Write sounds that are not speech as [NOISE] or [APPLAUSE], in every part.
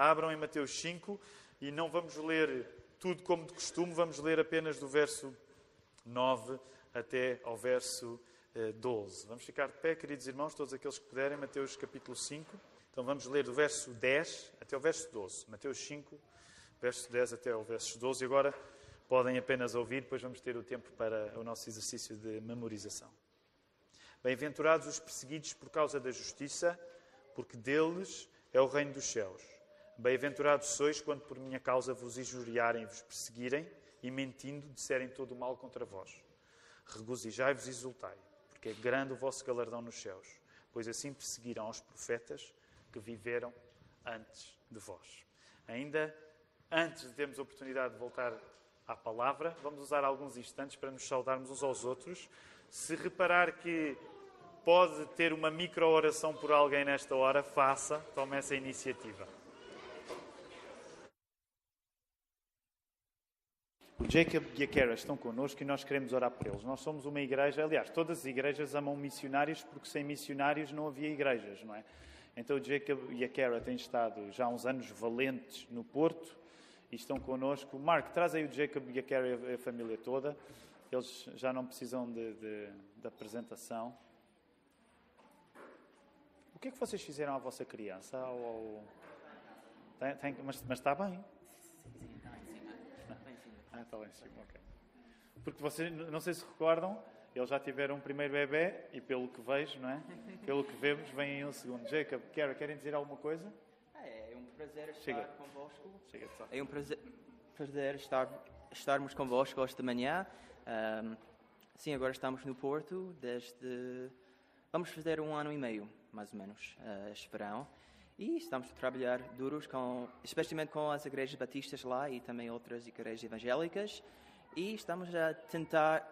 abram em Mateus 5 e não vamos ler tudo como de costume, vamos ler apenas do verso 9 até ao verso 12. Eh, vamos ficar de pé, queridos irmãos, todos aqueles que puderem, Mateus capítulo 5. Então vamos ler do verso 10 até o verso 12. Mateus 5, verso 10 até o verso 12. E agora podem apenas ouvir, depois vamos ter o tempo para o nosso exercício de memorização. Bem-aventurados os perseguidos por causa da justiça, porque deles é o reino dos céus. Bem-aventurados sois quando por minha causa vos injuriarem vos perseguirem e mentindo disserem todo o mal contra vós. Regozijai-vos e exultai, porque é grande o vosso galardão nos céus, pois assim perseguirão os profetas que viveram antes de vós. Ainda antes de termos a oportunidade de voltar à palavra, vamos usar alguns instantes para nos saudarmos uns aos outros. Se reparar que pode ter uma micro-oração por alguém nesta hora, faça, tome essa iniciativa. Jacob e a Kara estão connosco e nós queremos orar por eles. Nós somos uma igreja, aliás, todas as igrejas amam missionários porque sem missionários não havia igrejas, não é? Então o Jacob e a Kara têm estado já há uns anos valentes no Porto e estão connosco. Mark, traz aí o Jacob e a Kara e a família toda. Eles já não precisam de, de, de apresentação. O que é que vocês fizeram à vossa criança? Ou... Tem, tem, mas, mas, está bem? Sim, sim, está lá em cima. Está em cima. Ah, está lá em cima, ok. Porque vocês, não sei se recordam, eles já tiveram um primeiro bebê e pelo que vejo, não é? Pelo que vemos, vem um segundo. Jacob, Kara, querem dizer alguma coisa? É, é um prazer estar Chega. convosco. Chega. É um prazer, prazer estar, estarmos convosco esta manhã. Um, sim, agora estamos no Porto desde... Vamos fazer um ano e meio mais ou menos, uh, este verão. E estamos a trabalhar duros, com, especialmente com as igrejas batistas lá e também outras igrejas evangélicas. E estamos a tentar,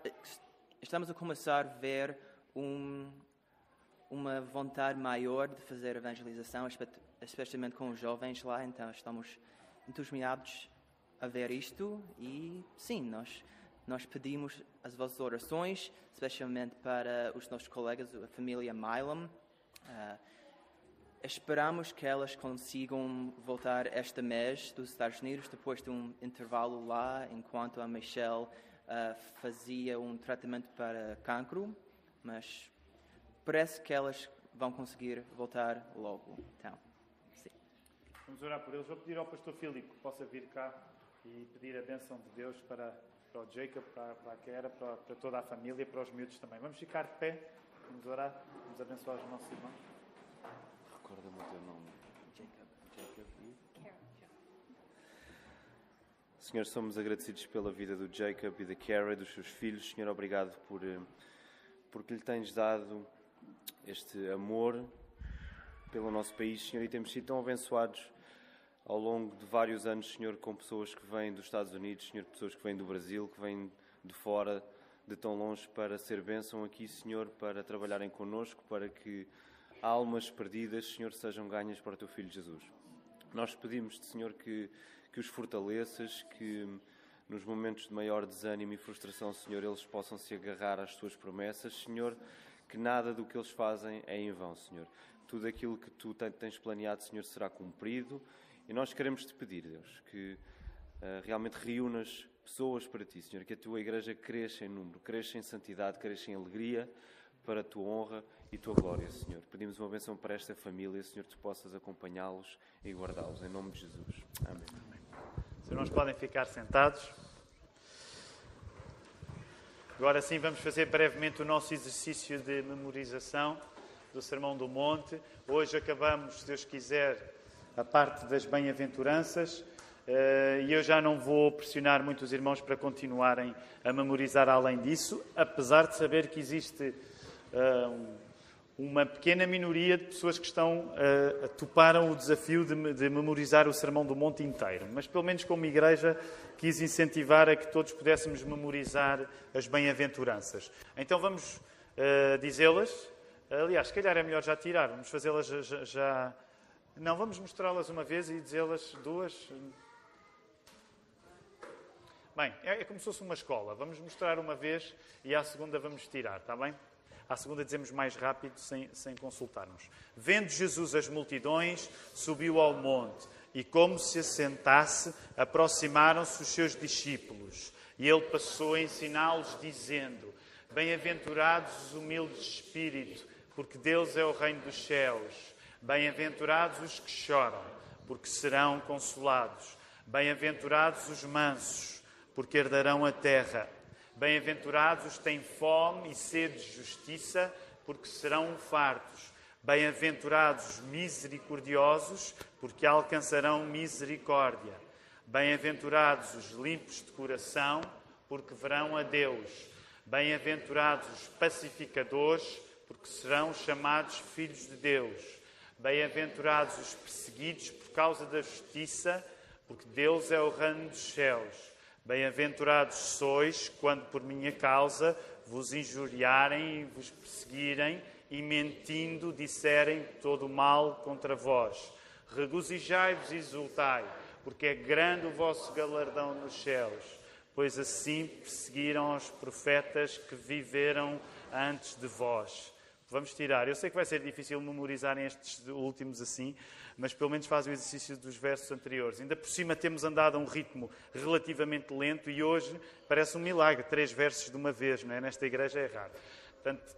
estamos a começar a ver um, uma vontade maior de fazer evangelização, especialmente com os jovens lá. Então estamos entusiasmados a ver isto e sim, nós nós pedimos as vossas orações, especialmente para os nossos colegas, a família Milam, Uh, esperamos que elas consigam voltar este mês dos Estados Unidos, depois de um intervalo lá, enquanto a Michelle uh, fazia um tratamento para cancro, mas parece que elas vão conseguir voltar logo. Então, sim. Vamos orar por eles. Vou pedir ao pastor Filipe que possa vir cá e pedir a bênção de Deus para, para o Jacob, para, para a Kera, para, para toda a família, para os miúdos também. Vamos ficar de pé. Vamos orar, vamos abençoar os nossos irmãos. Recorda-me o teu nome. Jacob. Jacob e... Senhor, somos agradecidos pela vida do Jacob e da Kara e dos seus filhos. Senhor, obrigado por eh, porque lhe tens dado este amor pelo nosso país, Senhor, e temos sido tão abençoados ao longo de vários anos, Senhor, com pessoas que vêm dos Estados Unidos, Senhor, pessoas que vêm do Brasil, que vêm de fora de tão longe para ser bênção aqui, Senhor, para trabalharem connosco, para que almas perdidas, Senhor, sejam ganhas para o Teu Filho Jesus. Nós pedimos-te, Senhor, que, que os fortaleças, que nos momentos de maior desânimo e frustração, Senhor, eles possam se agarrar às Tuas promessas, Senhor, que nada do que eles fazem é em vão, Senhor. Tudo aquilo que Tu tens planeado, Senhor, será cumprido e nós queremos Te pedir, Deus, que uh, realmente reúnas pessoas para ti, Senhor, que a tua igreja cresça em número, cresça em santidade, cresça em alegria para a tua honra e tua glória, Senhor. Pedimos uma benção para esta família, Senhor, que tu possas acompanhá-los e guardá-los, em nome de Jesus. Amém. Os irmãos podem ficar sentados. Agora sim, vamos fazer brevemente o nosso exercício de memorização do Sermão do Monte. Hoje acabamos, se Deus quiser, a parte das bem-aventuranças. Eh, e eu já não vou pressionar muitos irmãos para continuarem a memorizar além disso, apesar de saber que existe eh, uma pequena minoria de pessoas que estão uh, toparam o desafio de, de, memorizar o Sermão do Monte inteiro. Mas, pelo menos como igreja, quis incentivar a que todos pudéssemos memorizar as bem-aventuranças. Então vamos uh, dizê-las. Aliás, se calhar é melhor já tirar. Vamos fazê-las já, já... Não, vamos mostrá-las uma vez e dizê-las duas. Bem, é, é como se fosse uma escola. Vamos mostrar uma vez e à segunda vamos tirar, está bem? À segunda dizemos mais rápido, sem, sem consultarmos. Vendo Jesus as multidões, subiu ao monte e, como se assentasse, aproximaram-se os seus discípulos. E ele passou a ensiná-los, dizendo: Bem-aventurados os humildes de espírito, porque Deus é o reino dos céus. Bem-aventurados os que choram, porque serão consolados. Bem-aventurados os mansos, porque herdarão a terra. Bem-aventurados os que têm fome e sede de justiça, porque serão fartos. Bem-aventurados os misericordiosos, porque alcançarão misericórdia. Bem-aventurados os limpos de coração, porque verão a Deus. Bem-aventurados os pacificadores, porque serão chamados filhos de Deus. Bem-aventurados os perseguidos por causa da justiça, porque Deus é o reino dos céus. Bem-aventurados sois quando por minha causa vos injuriarem e vos perseguirem e mentindo disserem todo o mal contra vós. Regozijai-vos e exultai, porque é grande o vosso galardão nos céus, pois assim perseguiram os profetas que viveram antes de vós. Vamos tirar. Eu sei que vai ser difícil memorizarem estes últimos assim, mas pelo menos faz o exercício dos versos anteriores. Ainda por cima temos andado a um ritmo relativamente lento e hoje parece um milagre, três versos de uma vez, não é? Nesta igreja é raro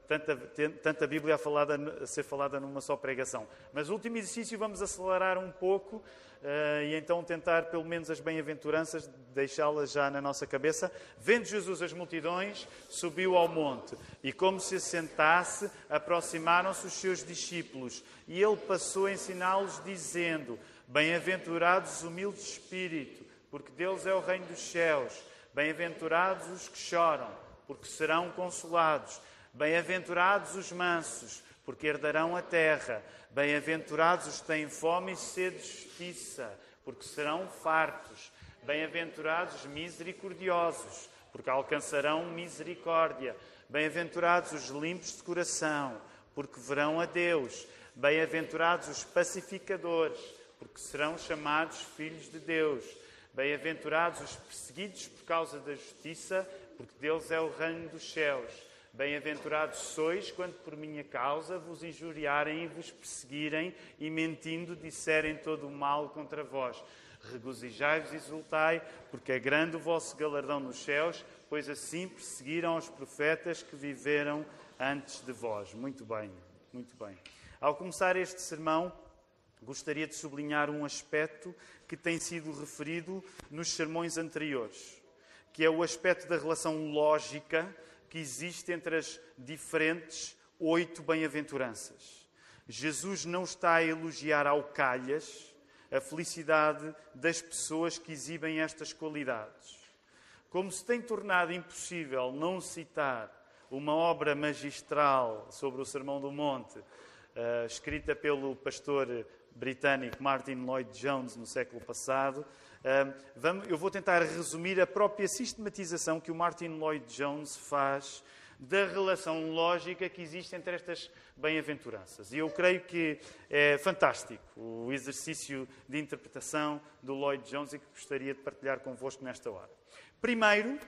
tanta, tanta Bíblia a, falada, a, ser falada numa só pregação. Mas o último exercício vamos acelerar um pouco e então tentar, pelo menos, as bem-aventuranças, deixá-las já na nossa cabeça. Vendo Jesus as multidões, subiu ao monte e, como se assentasse, aproximaram-se os seus discípulos e ele passou a ensiná-los, dizendo: Bem-aventurados os humildes de espírito, porque Deus é o reino dos céus. Bem-aventurados os que choram, porque serão consolados. Bem-aventurados os mansos, porque herdarão a terra. Bem-aventurados os que têm fome e sede de justiça, porque serão fartos. Bem-aventurados os misericordiosos, porque alcançarão misericórdia. Bem-aventurados os limpos de coração, porque verão a Deus. Bem-aventurados os pacificadores, porque serão chamados filhos de Deus. Bem-aventurados os perseguidos por causa da justiça, porque Deus é o reino dos céus. Bem-aventurados sois quando por minha causa vos injuriarem e vos perseguirem e mentindo disserem todo o mal contra vós. Regozijai-vos e exultai, porque é grande o vosso galardão nos céus, pois assim perseguiram os profetas que viveram antes de vós. Muito bem, muito bem. Ao começar este sermão, gostaria de sublinhar um aspecto que tem sido referido nos sermões anteriores, que é o aspecto da relação lógica que existe entre as diferentes oito bem-aventuranças. Jesus não está a elogiar ao calhas a felicidade das pessoas que exibem estas qualidades. Como se tem tornado impossível não citar uma obra magistral sobre o Sermão do Monte, uh, escrita pelo pastor britânico Martin Lloyd Jones no século passado, eu vou tentar resumir a própria sistematização que o Martin Lloyd Jones faz da relação lógica que existe entre estas bem-aventuranças. E eu creio que é fantástico o exercício de interpretação do Lloyd Jones e que gostaria de partilhar convosco nesta hora. Primeiro,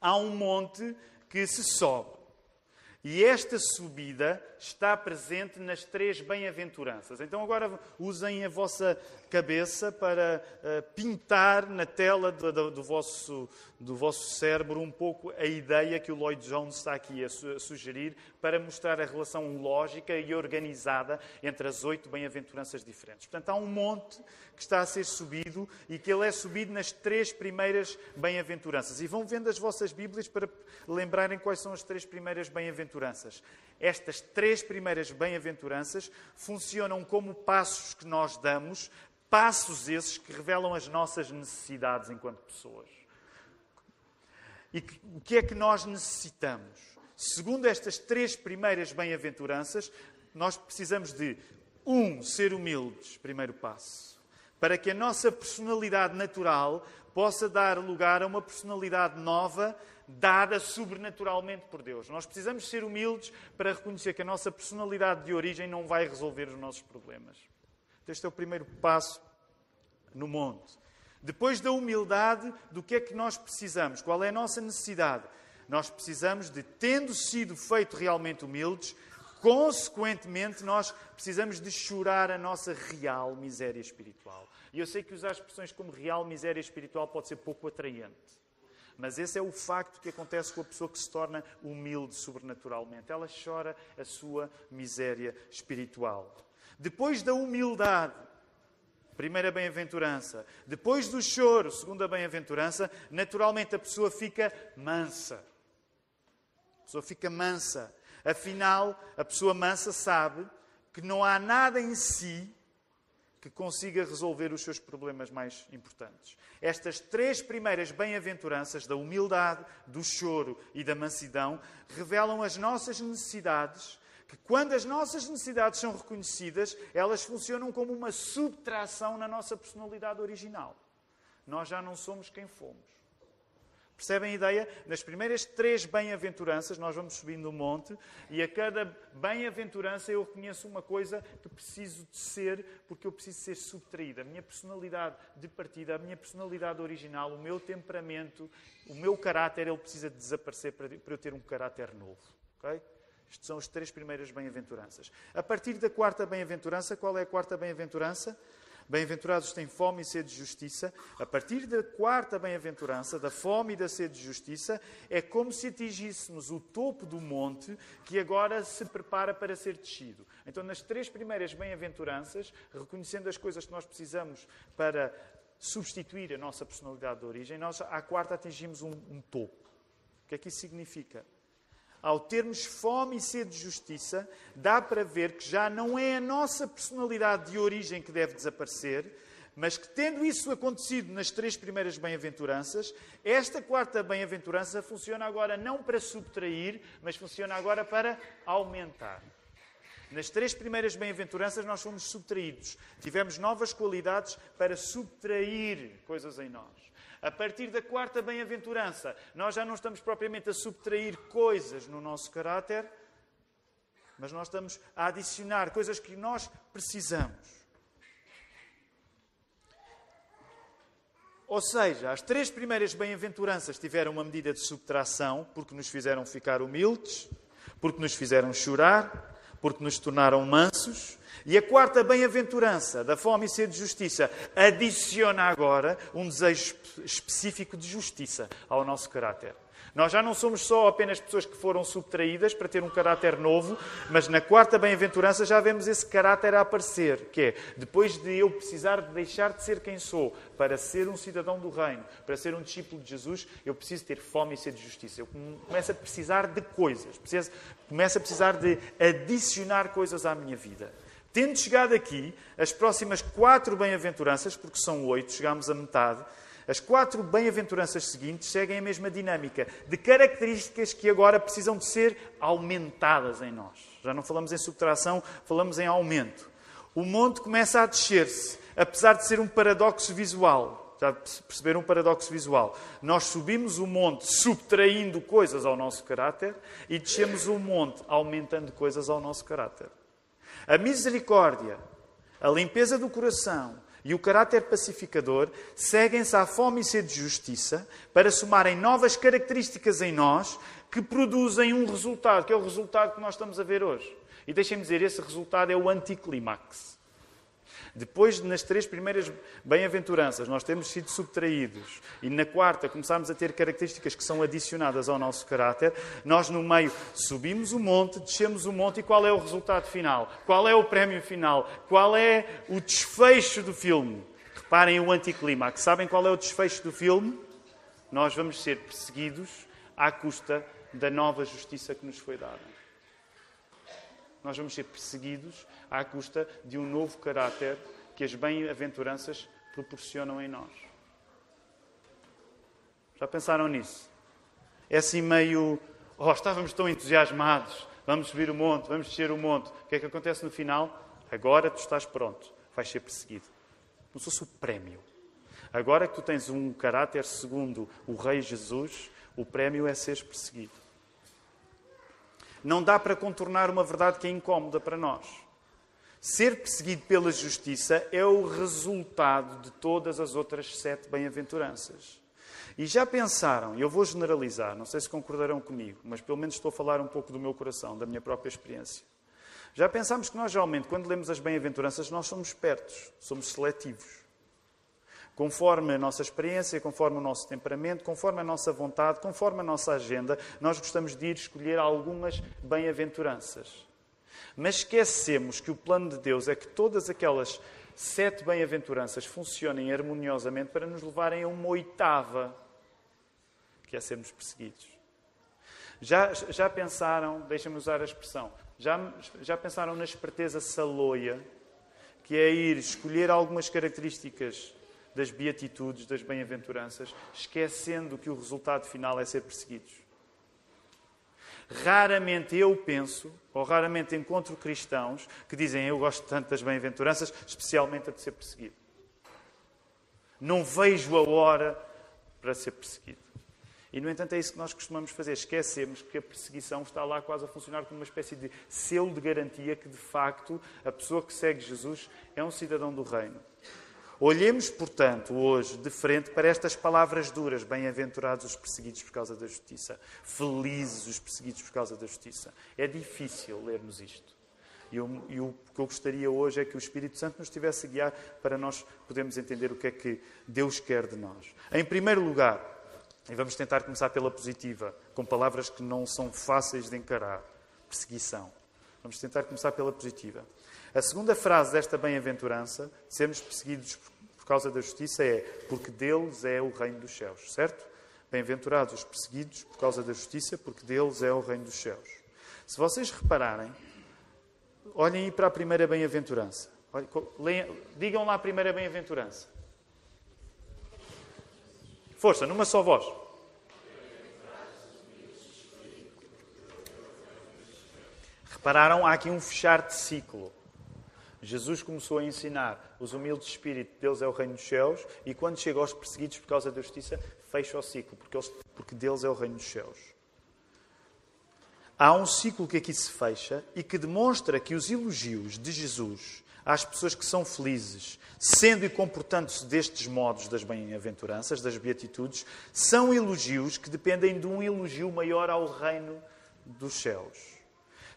há um monte que se sobe. E esta subida está presente nas três bem-aventuranças. Então, agora usem a vossa cabeça para uh, pintar na tela do, do, do, vosso, do vosso cérebro um pouco a ideia que o Lloyd Jones está aqui a, su a sugerir para mostrar a relação lógica e organizada entre as oito bem-aventuranças diferentes. Portanto, há um monte que está a ser subido e que ele é subido nas três primeiras bem-aventuranças. E vão vendo as vossas Bíblias para lembrarem quais são as três primeiras bem-aventuranças. Estas três primeiras bem-aventuranças funcionam como passos que nós damos, passos esses que revelam as nossas necessidades enquanto pessoas. E o que é que nós necessitamos? Segundo estas três primeiras bem-aventuranças, nós precisamos de, um, ser humildes, primeiro passo, para que a nossa personalidade natural possa dar lugar a uma personalidade nova dada sobrenaturalmente por Deus. Nós precisamos ser humildes para reconhecer que a nossa personalidade de origem não vai resolver os nossos problemas. Este é o primeiro passo no monte. Depois da humildade, do que é que nós precisamos? Qual é a nossa necessidade? Nós precisamos de, tendo sido feito realmente humildes, Consequentemente, nós precisamos de chorar a nossa real miséria espiritual. E eu sei que usar expressões como real miséria espiritual pode ser pouco atraente. Mas esse é o facto que acontece com a pessoa que se torna humilde sobrenaturalmente. Ela chora a sua miséria espiritual. Depois da humildade, primeira bem-aventurança. Depois do choro, segunda bem-aventurança, naturalmente a pessoa fica mansa. A pessoa fica mansa. Afinal, a pessoa mansa sabe que não há nada em si que consiga resolver os seus problemas mais importantes. Estas três primeiras bem-aventuranças, da humildade, do choro e da mansidão, revelam as nossas necessidades, que quando as nossas necessidades são reconhecidas, elas funcionam como uma subtração na nossa personalidade original. Nós já não somos quem fomos. Percebem a ideia? Nas primeiras três bem-aventuranças, nós vamos subindo o monte e a cada bem-aventurança eu reconheço uma coisa que preciso de ser, porque eu preciso ser subtraída. A minha personalidade de partida, a minha personalidade original, o meu temperamento, o meu caráter, ele precisa de desaparecer para eu ter um caráter novo. Okay? Estas são as três primeiras bem-aventuranças. A partir da quarta bem-aventurança, qual é a quarta bem-aventurança? Bem-aventurados têm fome e sede de justiça. A partir da quarta bem-aventurança, da fome e da sede de justiça, é como se atingíssemos o topo do monte que agora se prepara para ser descido. Então, nas três primeiras bem-aventuranças, reconhecendo as coisas que nós precisamos para substituir a nossa personalidade de origem, nós, à quarta, atingimos um, um topo. O que é que isso significa? Ao termos fome e sede de justiça, dá para ver que já não é a nossa personalidade de origem que deve desaparecer, mas que, tendo isso acontecido nas três primeiras bem-aventuranças, esta quarta bem-aventurança funciona agora não para subtrair, mas funciona agora para aumentar. Nas três primeiras bem-aventuranças, nós fomos subtraídos. Tivemos novas qualidades para subtrair coisas em nós. A partir da quarta bem-aventurança, nós já não estamos propriamente a subtrair coisas no nosso caráter, mas nós estamos a adicionar coisas que nós precisamos. Ou seja, as três primeiras bem-aventuranças tiveram uma medida de subtração, porque nos fizeram ficar humildes, porque nos fizeram chorar, porque nos tornaram mansos, e a quarta bem-aventurança da fome e sede de justiça adiciona agora um desejo específico de justiça ao nosso caráter. Nós já não somos só apenas pessoas que foram subtraídas para ter um caráter novo, mas na quarta bem-aventurança já vemos esse caráter a aparecer, que é, depois de eu precisar de deixar de ser quem sou para ser um cidadão do reino, para ser um discípulo de Jesus, eu preciso ter fome e sede de justiça. Eu começo a precisar de coisas, preciso, começo a precisar de adicionar coisas à minha vida. Tendo chegado aqui, as próximas quatro bem-aventuranças, porque são oito, chegamos à metade, as quatro bem-aventuranças seguintes seguem a mesma dinâmica de características que agora precisam de ser aumentadas em nós. Já não falamos em subtração, falamos em aumento. O monte começa a descer-se, apesar de ser um paradoxo visual. Já perceberam um paradoxo visual? Nós subimos o monte subtraindo coisas ao nosso caráter e descemos o monte aumentando coisas ao nosso caráter. A misericórdia, a limpeza do coração e o caráter pacificador seguem-se à fome e sede de justiça para somarem novas características em nós que produzem um resultado, que é o resultado que nós estamos a ver hoje. E deixem-me dizer, esse resultado é o anticlimax. Depois, nas três primeiras bem-aventuranças, nós temos sido subtraídos e na quarta começamos a ter características que são adicionadas ao nosso caráter. Nós, no meio, subimos o monte, descemos o monte e qual é o resultado final? Qual é o prémio final? Qual é o desfecho do filme? Reparem o anticlímax. Sabem qual é o desfecho do filme? Nós vamos ser perseguidos à custa da nova justiça que nos foi dada. Nós vamos ser perseguidos à custa de um novo caráter que as bem-aventuranças proporcionam em nós. Já pensaram nisso? É assim meio. Oh, estávamos tão entusiasmados, vamos subir o monte, vamos descer o monte. O que é que acontece no final? Agora tu estás pronto, vais ser perseguido. Como se o prémio. Agora que tu tens um caráter segundo o Rei Jesus, o prémio é seres perseguido. Não dá para contornar uma verdade que é incómoda para nós. Ser perseguido pela justiça é o resultado de todas as outras sete bem-aventuranças. E já pensaram, eu vou generalizar, não sei se concordarão comigo, mas pelo menos estou a falar um pouco do meu coração, da minha própria experiência. Já pensámos que nós, geralmente, quando lemos as bem-aventuranças, nós somos espertos, somos seletivos. Conforme a nossa experiência, conforme o nosso temperamento, conforme a nossa vontade, conforme a nossa agenda, nós gostamos de ir escolher algumas bem-aventuranças. Mas esquecemos que o plano de Deus é que todas aquelas sete bem-aventuranças funcionem harmoniosamente para nos levarem a uma oitava, que é sermos perseguidos. Já, já pensaram, deixa-me usar a expressão, já, já pensaram na esperteza saloia, que é ir escolher algumas características das beatitudes, das bem-aventuranças, esquecendo que o resultado final é ser perseguidos? Raramente eu penso, ou raramente encontro cristãos que dizem eu gosto tanto das bem-aventuranças, especialmente a de ser perseguido. Não vejo a hora para ser perseguido. E, no entanto, é isso que nós costumamos fazer. Esquecemos que a perseguição está lá quase a funcionar como uma espécie de selo de garantia que, de facto, a pessoa que segue Jesus é um cidadão do reino. Olhemos, portanto, hoje de frente para estas palavras duras: bem-aventurados os perseguidos por causa da justiça, felizes os perseguidos por causa da justiça. É difícil lermos isto. E, e o que eu gostaria hoje é que o Espírito Santo nos tivesse a guiar para nós podermos entender o que é que Deus quer de nós. Em primeiro lugar, e vamos tentar começar pela positiva, com palavras que não são fáceis de encarar: perseguição. Vamos tentar começar pela positiva. A segunda frase desta bem-aventurança, sermos perseguidos por causa da justiça, é porque deles é o reino dos céus, certo? Bem-aventurados os perseguidos por causa da justiça, porque deles é o reino dos céus. Se vocês repararem, olhem aí para a primeira bem-aventurança. Digam lá a primeira bem-aventurança. Força, numa só voz. Repararam, há aqui um fechar de ciclo. Jesus começou a ensinar os humildes de espírito, Deus é o reino dos céus, e quando chega aos perseguidos por causa da justiça, fecha o ciclo, porque, eles, porque Deus é o reino dos céus. Há um ciclo que aqui se fecha e que demonstra que os elogios de Jesus às pessoas que são felizes, sendo e comportando-se destes modos das bem-aventuranças, das beatitudes, são elogios que dependem de um elogio maior ao reino dos céus.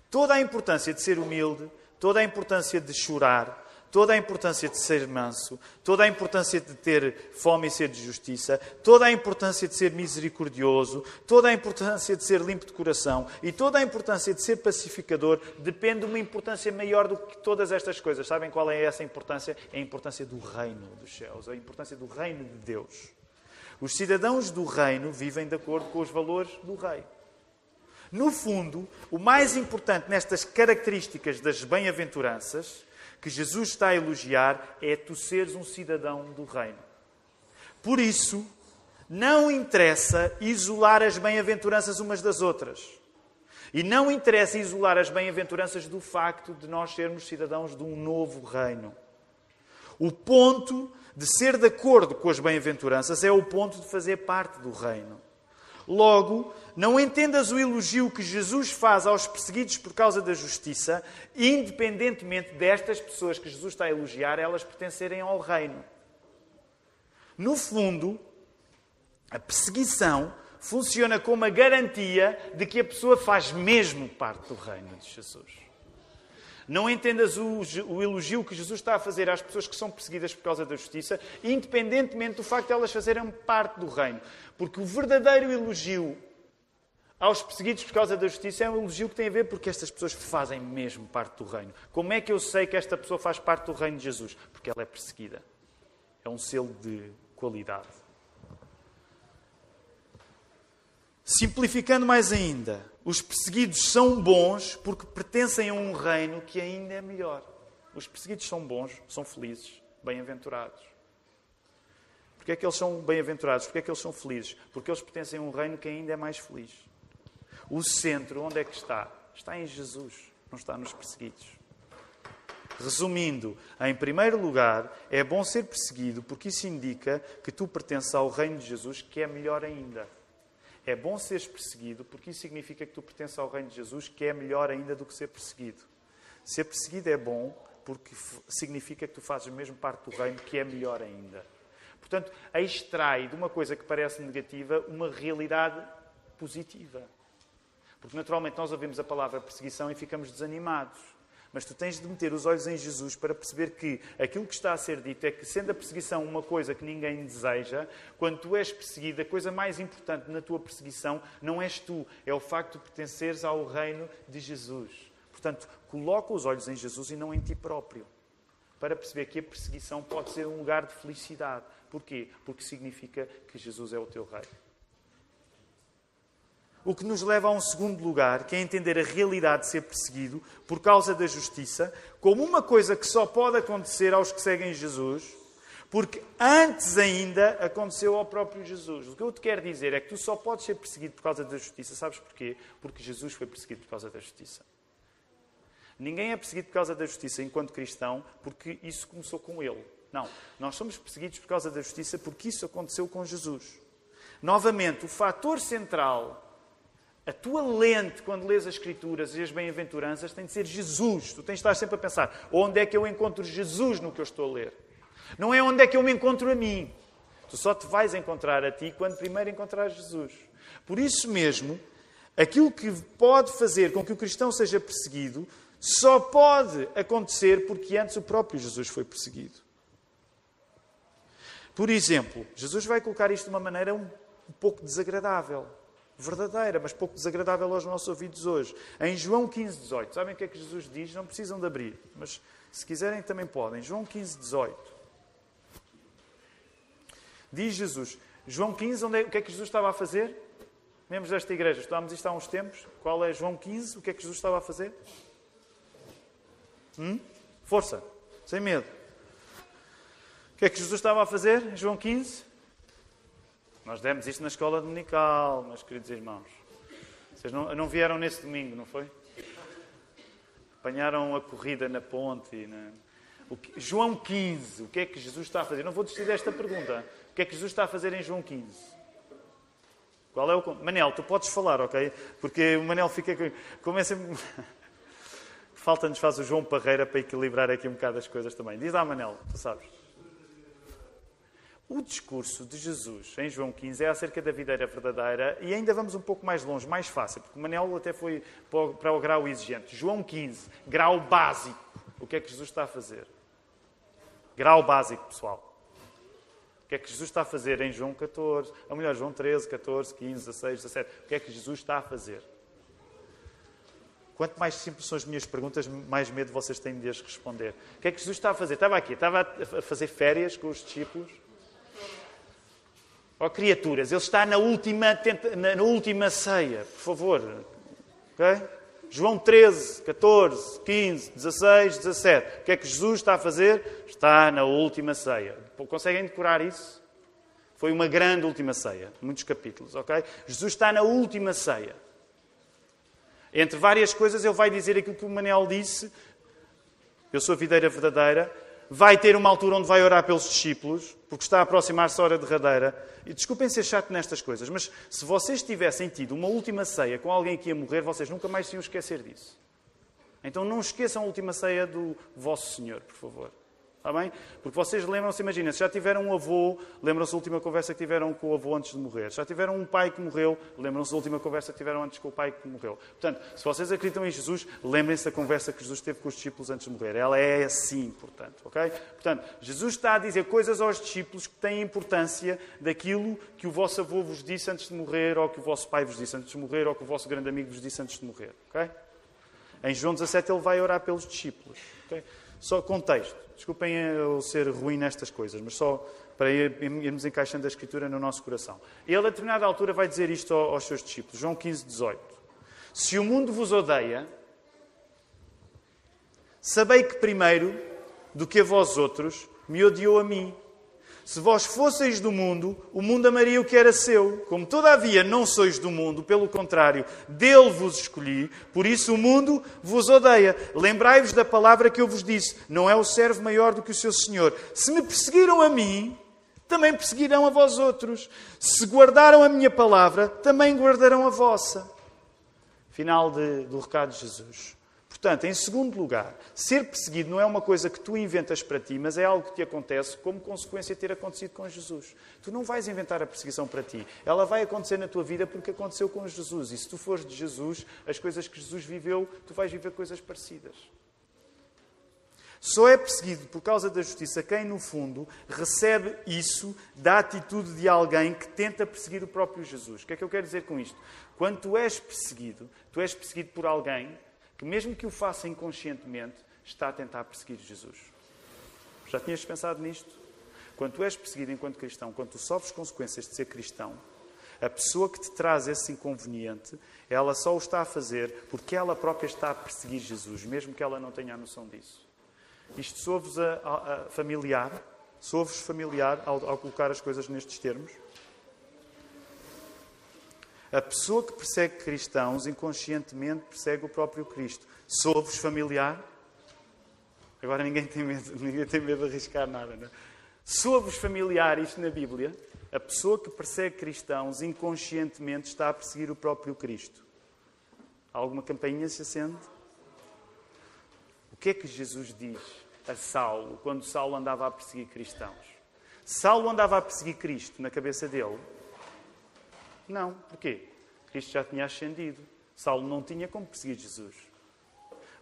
Toda a importância de ser humilde, toda a importância de chorar, toda a importância de ser manso, toda a importância de ter fome e sede de justiça, toda a importância de ser misericordioso, toda a importância de ser limpo de coração e toda a importância de ser pacificador depende de uma importância maior do que todas estas coisas. Sabem qual é essa importância? É a importância do reino dos céus, a importância do reino de Deus. Os cidadãos do reino vivem de acordo com os valores do rei. No fundo, o mais importante nestas características das bem-aventuranças que Jesus está a elogiar é tu seres um cidadão do reino. Por isso, não interessa isolar as bem-aventuranças umas das outras. E não interessa isolar as bem-aventuranças do facto de nós sermos cidadãos de um novo reino. O ponto de ser de acordo com as bem-aventuranças é o ponto de fazer parte do reino. Logo, não entendas o elogio que Jesus faz aos perseguidos por causa da justiça, independentemente destas pessoas que Jesus está a elogiar, elas pertencerem ao reino. No fundo, a perseguição funciona como a garantia de que a pessoa faz mesmo parte do reino de Jesus. Não entendas o, o, elogio que Jesus está a fazer às pessoas que são perseguidas por causa da justiça, independentemente do facto de elas fazerem parte do reino. Porque o verdadeiro elogio aos perseguidos por causa da justiça é um elogio que tem a ver porque estas pessoas fazem mesmo parte do reino. Como é que eu sei que esta pessoa faz parte do reino de Jesus? Porque ela é perseguida. É um selo de qualidade. Simplificando mais ainda, os perseguidos são bons porque pertencem a um reino que ainda é melhor. Os perseguidos são bons, são felizes, bem-aventurados. Porquê é que eles são bem-aventurados? Porquê é que eles são felizes? Porque eles pertencem a um reino que ainda é mais feliz. O centro, onde é que está? Está em Jesus, não está nos perseguidos. Resumindo, em primeiro lugar, é bom ser perseguido porque isso indica que tu pertences ao reino de Jesus, que é melhor ainda. É bom seres perseguido, porque isso significa que tu pertences ao reino de Jesus, que é melhor ainda do que ser perseguido. Ser perseguido é bom, porque significa que tu fazes mesmo parte do reino, que é melhor ainda. Portanto, extrai de uma coisa que parece negativa uma realidade positiva. Porque naturalmente nós ouvimos a palavra perseguição e ficamos desanimados. Mas tu tens de meter os olhos em Jesus para perceber que aquilo que está a ser dito é que, sendo a perseguição uma coisa que ninguém deseja, quando tu és perseguido, a coisa mais importante na tua perseguição não és tu, é o facto de pertenceres ao reino de Jesus. Portanto, coloca os olhos em Jesus e não em ti próprio. Para perceber que a perseguição pode ser um lugar de felicidade. Porquê? Porque significa que Jesus é o teu rei. O que nos leva a um segundo lugar, que é entender a realidade de ser perseguido por causa da justiça, como uma coisa que só pode acontecer aos que seguem Jesus, porque antes ainda aconteceu ao próprio Jesus. O que eu te quero dizer é que tu só podes ser perseguido por causa da justiça. Sabes porquê? Porque Jesus foi perseguido por causa da justiça. Ninguém é perseguido por causa da justiça enquanto cristão, porque isso começou com ele. Não. Nós somos perseguidos por causa da justiça porque isso aconteceu com Jesus. Novamente, o fator central a tua lente, quando lês as Escrituras e as bem-aventuranças, tem de ser Jesus. Tu tens de estar sempre a pensar: onde é que eu encontro Jesus no que eu estou a ler? Não é onde é que eu me encontro a mim. Tu só te vais encontrar a ti quando primeiro encontrares Jesus. Por isso mesmo, aquilo que pode fazer com que o cristão seja perseguido só pode acontecer porque antes o próprio Jesus foi perseguido. Por exemplo, Jesus vai colocar isto de uma maneira um, pouco desagradável verdadeira, mas pouco desagradável aos nossos ouvidos hoje. Em João 15, 18, sabem o que é que Jesus diz? Não precisam de abrir, mas se quiserem também podem. João 15, 18. Diz Jesus, João 15, onde é, o que é que Jesus estava a fazer? Membros desta igreja, estávamos isto há uns tempos. Qual é João 15? O que é que Jesus estava a fazer? Hum? Força, sem medo. O que é que Jesus estava a fazer? João 15? Nós demos isto na escola dominical, meus queridos irmãos. Vocês não, não vieram nesse domingo, não foi? Apanharam a corrida na ponte. Que... João 15, o que é que Jesus está a fazer? Não vou desistir desta pergunta. O que é que Jesus está a fazer em João 15? Qual é o. Manel, tu podes falar, ok? Porque o Manel fica. Começa. [LAUGHS] Falta-nos faz o João Parreira para equilibrar aqui um bocado as coisas também. Diz lá, Manel, tu sabes. O discurso de Jesus em João 15 é acerca da videira verdadeira e ainda vamos um pouco mais longe, mais fácil, porque Manel até foi para o grau exigente. João 15, grau básico. O que é que Jesus está a fazer? Grau básico, pessoal. O que é que Jesus está a fazer em João 14? Ou melhor, João 13, 14, 15, 16, 17. O que é que Jesus está a fazer? Quanto mais simples são as minhas perguntas, mais medo vocês têm de as responder. O que é que Jesus está a fazer? Estava aqui, estava a fazer férias com os discípulos Ó oh, criaturas, ele está na última, na última ceia, por favor. Okay? João 13, 14, 15, 16, 17. O que é que Jesus está a fazer? Está na última ceia. Conseguem decorar isso? Foi uma grande última ceia, muitos capítulos, ok? Jesus está na última ceia. Entre várias coisas, ele vai dizer aquilo que o Manel disse: Eu sou a videira verdadeira, vai ter uma altura onde vai orar pelos discípulos, porque está a aproximar-se a hora derradeira. E desculpem ser chato nestas coisas, mas se vocês tivessem tido uma última ceia com alguém que ia morrer, vocês nunca mais se iam esquecer disso. Então não esqueçam a última ceia do vosso Senhor, por favor. Está bem? Porque vocês lembram-se, imagina, se já tiveram um avô, lembram-se da última conversa que tiveram com o avô antes de morrer. Se já tiveram um pai que morreu, lembram-se da última conversa que tiveram antes com o pai que morreu. Portanto, se vocês acreditam em Jesus, lembrem-se da conversa que Jesus teve com os discípulos antes de morrer. Ela é assim, portanto, ok? Portanto, Jesus está a dizer coisas aos discípulos que têm importância daquilo que o vosso avô vos disse antes de morrer, ou que o vosso pai vos disse antes de morrer, ou que o vosso grande amigo vos disse antes de morrer, ok? Em João 17 ele vai orar pelos discípulos, ok? Só contexto. Desculpem eu ser ruim nestas coisas, mas só para irmos encaixando a Escritura no nosso coração. Ele, a determinada altura, vai dizer isto aos seus discípulos. João 15, 18. Se o mundo vos odeia, sabei que primeiro do que a vós outros me odiou a mim. Se vós fosseis do mundo, o mundo amaria o que era seu. Como todavia não sois do mundo, pelo contrário, dele vos escolhi, por isso o mundo vos odeia. Lembrai-vos da palavra que eu vos disse: não é o servo maior do que o seu senhor. Se me perseguiram a mim, também perseguirão a vós outros. Se guardaram a minha palavra, também guardarão a vossa. Final de, do recado de Jesus. Portanto, em segundo lugar, ser perseguido não é uma coisa que tu inventas para ti, mas é algo que te acontece como consequência de ter acontecido com Jesus. Tu não vais inventar a perseguição para ti. Ela vai acontecer na tua vida porque aconteceu com Jesus. E se tu fores de Jesus, as coisas que Jesus viveu, tu vais viver coisas parecidas. Só é perseguido por causa da justiça quem, no fundo, recebe isso da atitude de alguém que tenta perseguir o próprio Jesus. O que é que eu quero dizer com isto? Quando tu és perseguido, tu és perseguido por alguém que, mesmo que o faça inconscientemente, está a tentar perseguir Jesus. Já tinhas pensado nisto? Quando tu és perseguido enquanto cristão, quando tu sofres consequências de ser cristão, a pessoa que te traz esse inconveniente, ela só o está a fazer porque ela própria está a perseguir Jesus, mesmo que ela não tenha a noção disso. Isto soa-vos a, a, a familiar? Soa-vos familiar ao, ao colocar as coisas nestes termos? A pessoa que persegue cristãos inconscientemente persegue o próprio Cristo. Soa-vos familiar? Agora ninguém tem medo, [LAUGHS] ninguém tem medo de arriscar nada. Não é? Soa-vos familiar isto na Bíblia? A pessoa que persegue cristãos inconscientemente está a perseguir o próprio Cristo. Alguma campainha se acende? O que é que Jesus diz a Saulo quando Saulo andava a perseguir cristãos? Saulo andava a perseguir Cristo na cabeça dele? Não. Porquê? Cristo já tinha ascendido. Saulo não tinha como perseguir Jesus.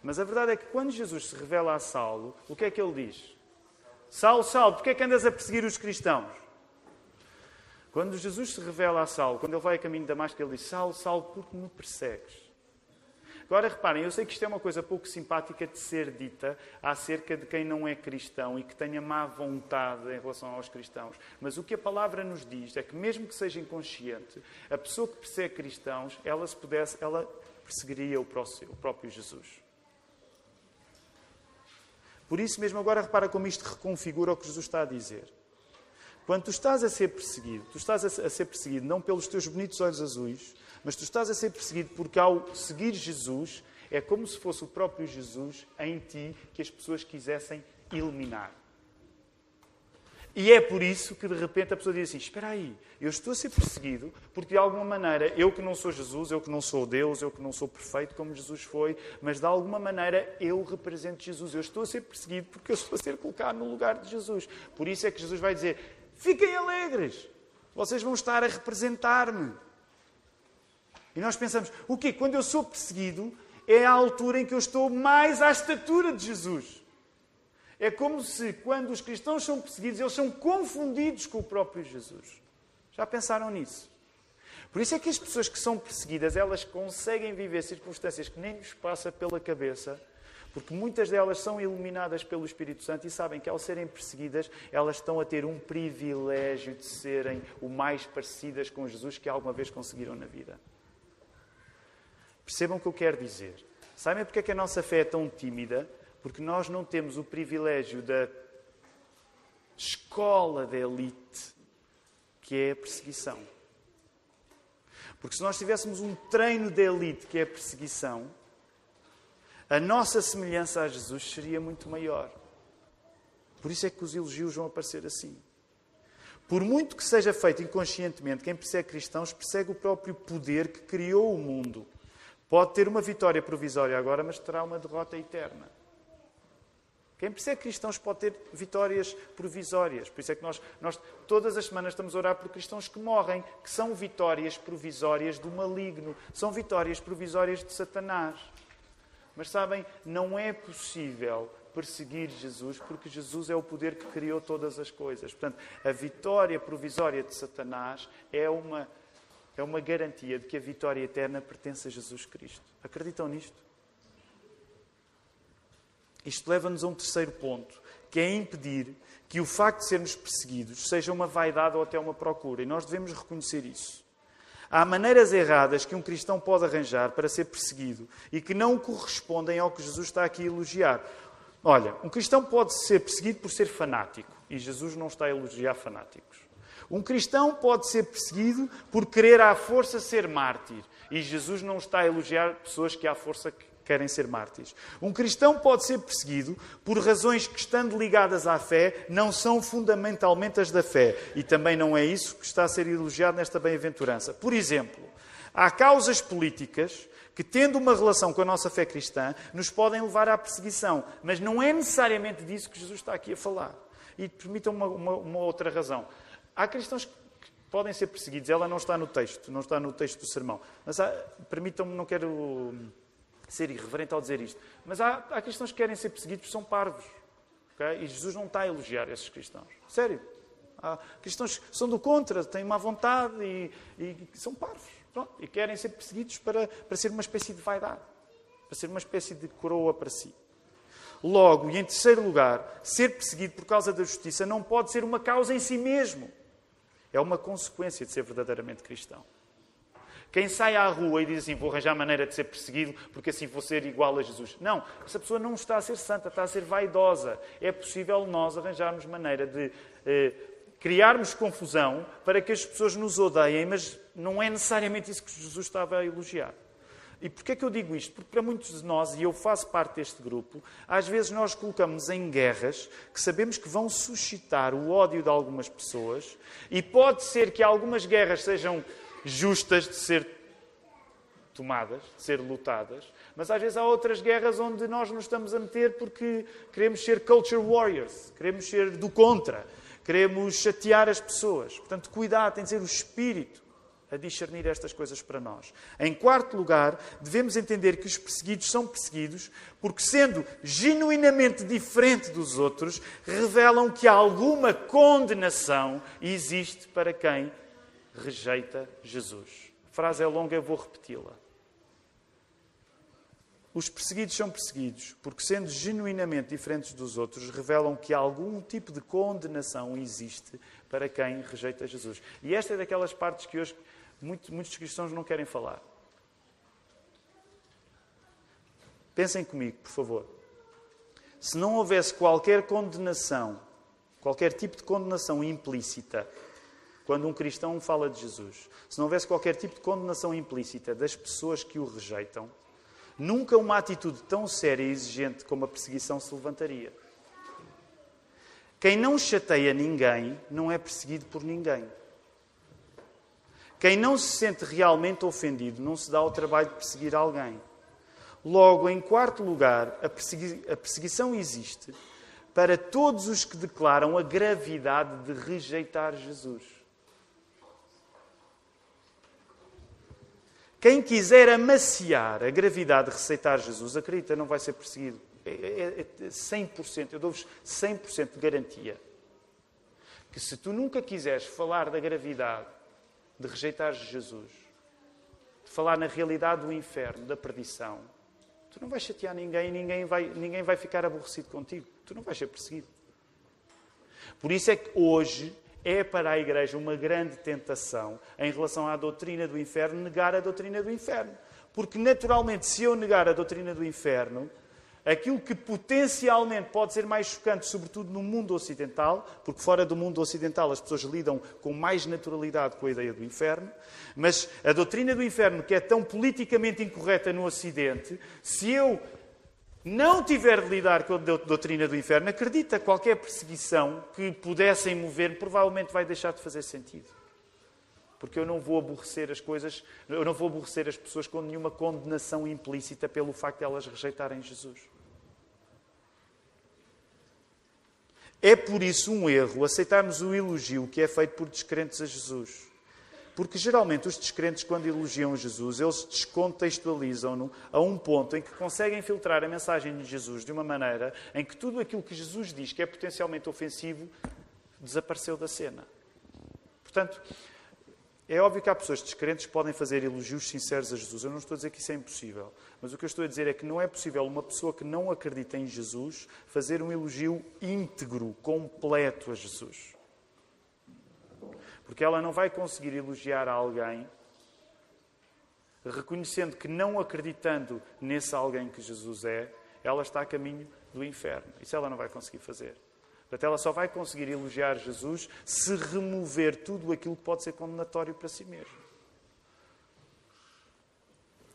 Mas a verdade é que quando Jesus se revela a Saulo, o que é que ele diz? Saulo, Saulo, porquê é que andas a perseguir os cristãos? Quando Jesus se revela a Saulo, quando ele vai a caminho de Damasco, ele diz: Saulo, Saulo, por que me persegues? Agora reparem, eu sei que isto é uma coisa pouco simpática de ser dita acerca de quem não é cristão e que tenha má vontade em relação aos cristãos. Mas o que a palavra nos diz é que, mesmo que seja inconsciente, a pessoa que persegue cristãos, ela se pudesse, ela perseguiria o próprio Jesus. Por isso mesmo, agora repara como isto reconfigura o que Jesus está a dizer. Quando tu estás a ser perseguido, tu estás a ser perseguido não pelos teus bonitos olhos azuis, mas tu estás a ser perseguido porque, ao seguir Jesus, é como se fosse o próprio Jesus em ti que as pessoas quisessem eliminar. E é por isso que de repente a pessoa diz assim: Espera aí, eu estou a ser perseguido porque de alguma maneira eu que não sou Jesus, eu que não sou Deus, eu que não sou perfeito como Jesus foi, mas de alguma maneira eu represento Jesus. Eu estou a ser perseguido porque eu estou a ser colocado no lugar de Jesus. Por isso é que Jesus vai dizer: Fiquem alegres, vocês vão estar a representar-me. E nós pensamos, o quê? Quando eu sou perseguido, é a altura em que eu estou mais à estatura de Jesus. É como se, quando os cristãos são perseguidos, eles são confundidos com o próprio Jesus. Já pensaram nisso? Por isso é que as pessoas que são perseguidas, elas conseguem viver circunstâncias que nem lhes passa pela cabeça, porque muitas delas são iluminadas pelo Espírito Santo e sabem que, ao serem perseguidas, elas estão a ter um privilégio de serem o mais parecidas com Jesus que alguma vez conseguiram na vida. Percebam o que eu quero dizer. Sabem porque é que a nossa fé é tão tímida? Porque nós não temos o privilégio da escola da elite, que é a perseguição. Porque se nós tivéssemos um treino da elite, que é a perseguição, a nossa semelhança a Jesus seria muito maior. Por isso é que os elogios vão aparecer assim. Por muito que seja feito inconscientemente, quem persegue cristãos persegue o próprio poder que criou o mundo. Pode ter uma vitória provisória agora, mas terá uma derrota eterna. Quem persegue cristãos pode ter vitórias provisórias. Por isso é que nós, nós todas as semanas estamos a orar por cristãos que morrem, que são vitórias provisórias do maligno, são vitórias provisórias de Satanás. Mas sabem, não é possível perseguir Jesus, porque Jesus é o poder que criou todas as coisas. Portanto, a vitória provisória de Satanás é uma é uma garantia de que a vitória eterna pertence a Jesus Cristo. Acreditam nisto? Isto leva-nos a um terceiro ponto, que é impedir que o facto de sermos perseguidos seja uma vaidade ou até uma procura. E nós devemos reconhecer isso. Há maneiras erradas que um cristão pode arranjar para ser perseguido e que não correspondem ao que Jesus está aqui a elogiar. Olha, um cristão pode ser perseguido por ser fanático e Jesus não está a elogiar fanáticos. Um cristão pode ser perseguido por querer à força ser mártir. E Jesus não está a elogiar pessoas que à força querem ser mártires. Um cristão pode ser perseguido por razões que, estando ligadas à fé, não são fundamentalmente as da fé. E também não é isso que está a ser elogiado nesta bem-aventurança. Por exemplo, há causas políticas que, tendo uma relação com a nossa fé cristã, nos podem levar à perseguição. Mas não é necessariamente disso que Jesus está aqui a falar. E permitam uma, uma, uma outra razão. Há cristãos que podem ser perseguidos, ela não está no texto, não está no texto do sermão. Mas permitam-me, não quero ser irreverente ao dizer isto, mas há, há cristãos que querem ser perseguidos porque são parvos. ok? E Jesus não está a elogiar esses cristãos. Sério. Há cristãos que são do contra, têm má vontade e, e são parvos. Pronto, e querem ser perseguidos para, para ser uma espécie de vaidade, para ser uma espécie de coroa para si. Logo, e em terceiro lugar, ser perseguido por causa da justiça não pode ser uma causa em si mesmo. É uma consequência de ser verdadeiramente cristão. Quem sai à rua e diz assim, vou arranjar maneira de ser perseguido porque assim vou ser igual a Jesus. Não, essa pessoa não está a ser santa, está a ser vaidosa. É possível nós arranjarmos maneira de eh, criarmos confusão para que as pessoas nos odeiem, mas não é necessariamente isso que Jesus estava a elogiar. E porquê é que eu digo isto? Porque para muitos de nós, e eu faço parte deste grupo, às vezes nós colocamos em guerras que sabemos que vão suscitar o ódio de algumas pessoas, e pode ser que algumas guerras sejam justas de ser tomadas, de ser lutadas, mas às vezes há outras guerras onde nós nos estamos a meter porque queremos ser culture warriors, queremos ser do contra, queremos chatear as pessoas. Portanto, cuidado, tem de ser o espírito a discernir estas coisas para nós. Em quarto lugar, devemos entender que os perseguidos são perseguidos porque, sendo genuinamente diferente dos outros, revelam que alguma condenação existe para quem rejeita Jesus. A frase é longa, eu vou repeti-la. Os perseguidos são perseguidos porque, sendo genuinamente diferentes dos outros, revelam que algum tipo de condenação existe para quem rejeita Jesus. E esta é daquelas partes que hoje muitos cristãos não querem falar. Pensem comigo, por favor. Se não houvesse qualquer condenação, qualquer tipo de condenação implícita, quando um cristão fala de Jesus, se não houvesse qualquer tipo de condenação implícita das pessoas que o rejeitam, nunca uma atitude tão séria e exigente como a perseguição se levantaria. Quem não chateia ninguém não é perseguido por ninguém. Quem não se sente realmente ofendido não se dá ao trabalho de perseguir alguém. Logo, em quarto lugar, a, persegui a perseguição existe para todos os que declaram a gravidade de rejeitar Jesus. Quem quiser amaciar a gravidade de receitar Jesus, acredita, não vai ser perseguido. É, é, é 100%, eu dou-vos 100% de garantia. Que se tu nunca quiseres falar da gravidade de rejeitar Jesus, de falar na realidade do inferno, da perdição, tu não vais chatear ninguém, ninguém vai, ninguém vai ficar aborrecido contigo. Tu não vais ser perseguido. Por isso é que hoje é para a Igreja uma grande tentação em relação à doutrina do inferno negar a doutrina do inferno. Porque, naturalmente, se eu negar a doutrina do inferno, aquilo que potencialmente pode ser mais chocante, sobretudo no mundo ocidental, porque fora do mundo ocidental as pessoas lidam com mais naturalidade com a ideia do inferno, mas a doutrina do inferno, que é tão politicamente incorreta no Ocidente, se eu não tiver de lidar com a doutrina do inferno, acredita, qualquer perseguição que pudessem mover provavelmente vai deixar de fazer sentido. Porque eu não vou aborrecer as coisas, eu não vou aborrecer as pessoas com nenhuma condenação implícita pelo facto de elas rejeitarem Jesus. É por isso um erro aceitarmos o elogio que é feito por descrentes a Jesus. Porque geralmente os descrentes, quando elogiam Jesus, eles descontextualizam-no a um ponto em que conseguem filtrar a mensagem de Jesus de uma maneira em que tudo aquilo que Jesus diz que é potencialmente ofensivo desapareceu da cena. Portanto, é óbvio que há pessoas descrentes que podem fazer elogios sinceros a Jesus. Eu não estou a dizer que isso é impossível. Mas o que eu estou a dizer é que não é possível uma pessoa que não acredita em Jesus fazer um elogio íntegro, completo a Jesus. Porque ela não vai conseguir elogiar alguém reconhecendo que não acreditando nesse alguém que Jesus é, ela está a caminho do inferno. Isso ela não vai conseguir fazer. Portanto, ela só vai conseguir elogiar Jesus se remover tudo aquilo que pode ser condenatório para si mesmo.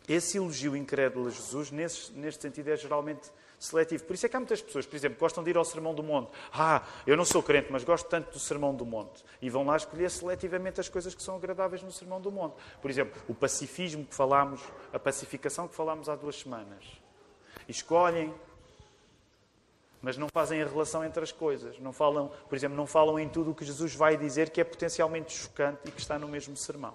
Esse elogio incrédulo a Jesus, nesse, neste sentido, é geralmente seletivo. Por isso é que há muitas pessoas, por exemplo, gostam de ir ao Sermão do Monte. Ah, eu não sou crente, mas gosto tanto do Sermão do Monte. E vão lá escolher seletivamente as coisas que são agradáveis no Sermão do Monte. Por exemplo, o pacifismo que falámos, a pacificação que falámos há duas semanas. E escolhem mas não fazem a relação entre as coisas. Não falam, por exemplo, não falam em tudo o que Jesus vai dizer que é potencialmente chocante e que está no mesmo sermão.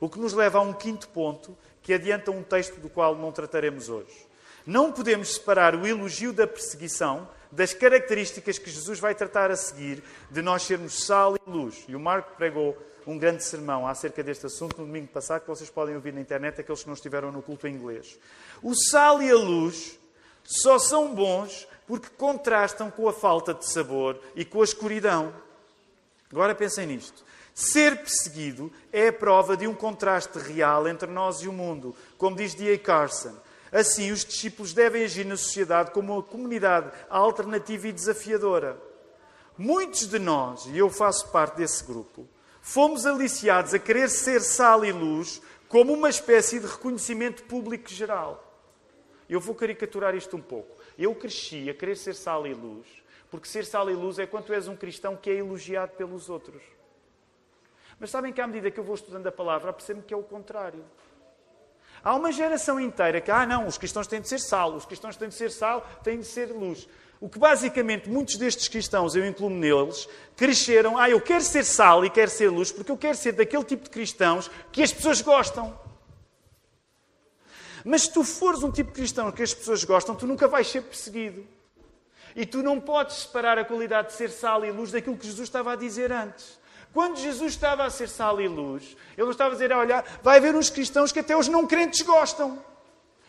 O que nos leva a um quinto ponto que adianta um texto do qual não trataremos hoje. Não podemos separar o elogio da perseguição das características que Jesus vai tratar a seguir de nós sermos sal e luz. E o Marco pregou um grande sermão acerca deste assunto no domingo passado, que vocês podem ouvir na internet, aqueles que não estiveram no culto em inglês. O sal e a luz só são bons porque contrastam com a falta de sabor e com a escuridão. Agora pensem nisto. Ser perseguido é a prova de um contraste real entre nós e o mundo, como diz D.A. Carson. Assim, os discípulos devem agir na sociedade como uma comunidade alternativa e desafiadora. Muitos de nós, e eu faço parte desse grupo, fomos aliciados a querer ser sal e luz como uma espécie de reconhecimento público geral. Eu vou caricaturar isto um pouco. Eu cresci a querer ser sal e luz, porque ser sal e luz é quando tu és um cristão que é elogiado pelos outros. Mas sabem que à medida que eu vou estudando a palavra, percebo que é o contrário. Há uma geração inteira que, ah, não, os cristãos têm de ser sal, os cristãos têm de ser sal, têm de ser luz. O que basicamente muitos destes cristãos, eu incluo neles, cresceram, ah, eu quero ser sal e quero ser luz, porque eu quero ser daquele tipo de cristãos que as pessoas gostam. Mas se tu fores um tipo de cristão que as pessoas gostam, tu nunca vais ser perseguido. E tu não podes separar a qualidade de ser sal e luz daquilo que Jesus estava a dizer antes. Quando Jesus estava a ser sal e luz, ele estava a dizer, olha, vai haver uns cristãos que até os não crentes gostam.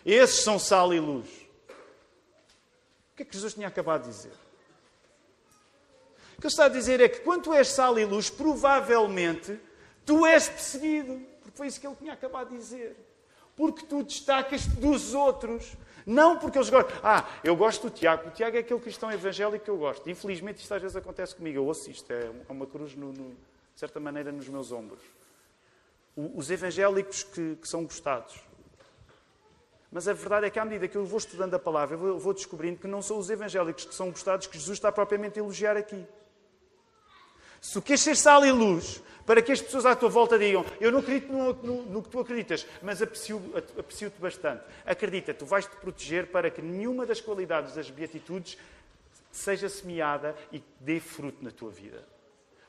Esses são sal e luz. O que é que Jesus tinha acabado de dizer? O que ele está a dizer é que quando tu és sal e luz, provavelmente tu és perseguido. Porque foi isso que ele tinha acabado de dizer. Porque tu destacas dos outros. Não porque eles gostam. Ah, eu gosto do Tiago. O Tiago é aquele cristão evangélico que eu gosto. Infelizmente, isto às vezes acontece comigo. Eu ouço isto. É uma cruz no, no de certa maneira, nos meus ombros. Os evangélicos que, que são gostados. Mas a verdade é que, à medida que eu vou estudando a palavra, eu vou descobrindo que não são os evangélicos que são gostados que Jesus está propriamente a elogiar aqui. Se tu queres ser sal e luz, para que as pessoas à tua volta digam: Eu não acredito no, no, no que tu acreditas, mas aprecio-te aprecio bastante. Acredita, tu vais te proteger para que nenhuma das qualidades das beatitudes seja semeada e dê fruto na tua vida.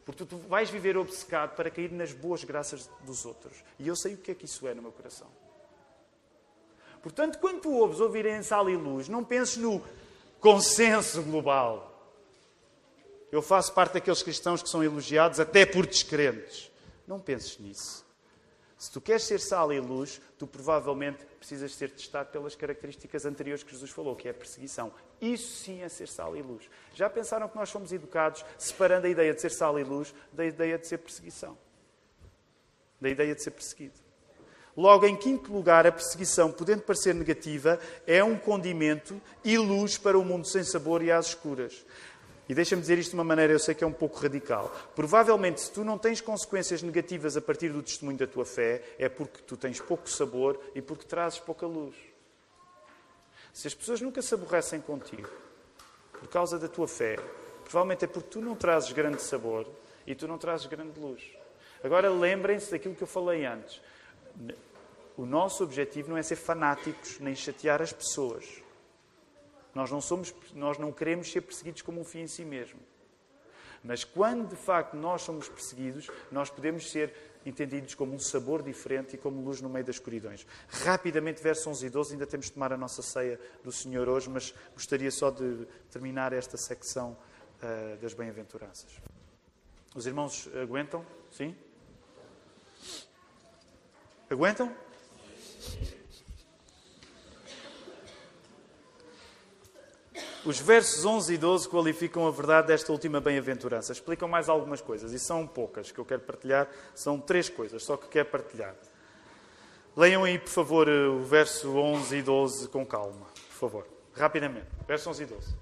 Porque tu vais viver obcecado para cair nas boas graças dos outros. E eu sei o que é que isso é no meu coração. Portanto, quando tu ouves ouvirem sal e luz, não penses no consenso global. Eu faço parte daqueles cristãos que são elogiados até por descrentes. Não penses nisso. Se tu queres ser sal e luz, tu provavelmente precisas ser testado pelas características anteriores que Jesus falou, que é a perseguição. Isso sim é ser sal e luz. Já pensaram que nós fomos educados separando a ideia de ser sal e luz da ideia de ser perseguição? Da ideia de ser perseguido. Logo, em quinto lugar, a perseguição, podendo parecer negativa, é um condimento e luz para o mundo sem sabor e às escuras. E deixa-me dizer isto de uma maneira, eu sei que é um pouco radical. Provavelmente, se tu não tens consequências negativas a partir do testemunho da tua fé, é porque tu tens pouco sabor e porque trazes pouca luz. Se as pessoas nunca se aborrecem contigo por causa da tua fé, provavelmente é porque tu não trazes grande sabor e tu não trazes grande luz. Agora lembrem-se daquilo que eu falei antes. O nosso objetivo não é ser fanáticos nem chatear as pessoas. Nós não, somos, nós não queremos ser perseguidos como um fim em si mesmo. Mas quando de facto nós somos perseguidos, nós podemos ser entendidos como um sabor diferente e como luz no meio das escuridões. Rapidamente, versos 11 e 12, ainda temos de tomar a nossa ceia do Senhor hoje, mas gostaria só de terminar esta secção uh, das bem-aventuranças. Os irmãos aguentam? Sim? Aguentam? Os versos 11 e 12 qualificam a verdade desta última bem-aventurança. Explicam mais algumas coisas, e são poucas que eu quero partilhar. São três coisas, só que quero partilhar. Leiam aí, por favor, o verso 11 e 12 com calma. Por favor, rapidamente. Versos 11 e 12.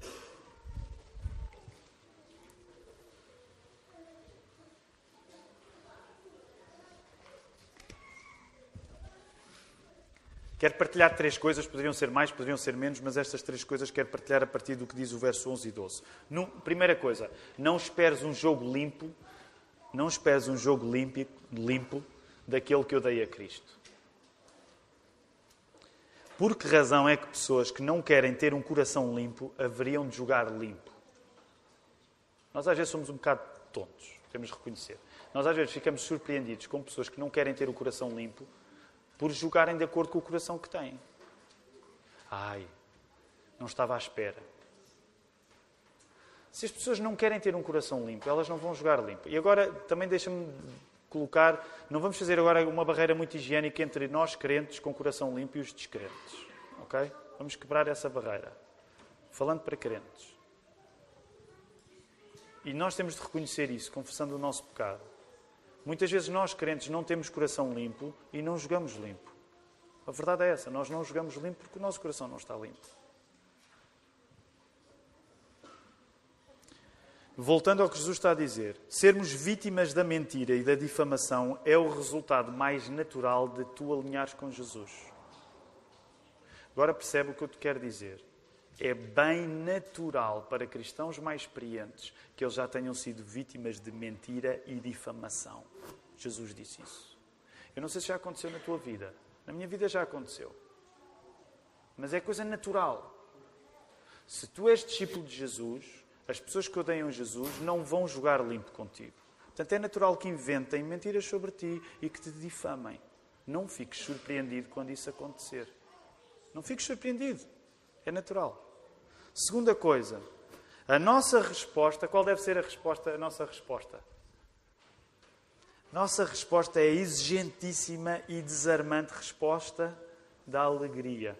Quero partilhar três coisas, poderiam ser mais, poderiam ser menos, mas estas três coisas quero partilhar a partir do que diz o verso 11 e 12. No, primeira coisa, não esperes um jogo limpo, não esperes um jogo limpo, limpo daquele que eu dei a Cristo. Por que razão é que pessoas que não querem ter um coração limpo haveriam de jogar limpo? Nós às vezes somos um bocado tontos, temos de reconhecer. Nós às vezes ficamos surpreendidos com pessoas que não querem ter o coração limpo por julgarem de acordo com o coração que têm. Ai, não estava à espera. Se as pessoas não querem ter um coração limpo, elas não vão jogar limpo. E agora também deixa-me colocar, não vamos fazer agora uma barreira muito higiênica entre nós crentes com coração limpo e os descrentes. OK? Vamos quebrar essa barreira. Falando para crentes. E nós temos de reconhecer isso, confessando o nosso pecado. Muitas vezes nós, crentes, não temos coração limpo e não jogamos limpo. A verdade é essa, nós não jogamos limpo porque o nosso coração não está limpo. Voltando ao que Jesus está a dizer, sermos vítimas da mentira e da difamação é o resultado mais natural de tu alinhares com Jesus. Agora percebe o que eu te quero dizer. É bem natural para cristãos mais experientes que eles já tenham sido vítimas de mentira e difamação. Jesus disse isso. Eu não sei se já aconteceu na tua vida. Na minha vida já aconteceu. Mas é coisa natural. Se tu és discípulo de Jesus, as pessoas que odeiam Jesus não vão jogar limpo contigo. Portanto, é natural que inventem mentiras sobre ti e que te difamem. Não fiques surpreendido quando isso acontecer. Não fiques surpreendido. É natural. Segunda coisa, a nossa resposta, qual deve ser a resposta? A nossa resposta. Nossa resposta é a exigentíssima e desarmante resposta da alegria.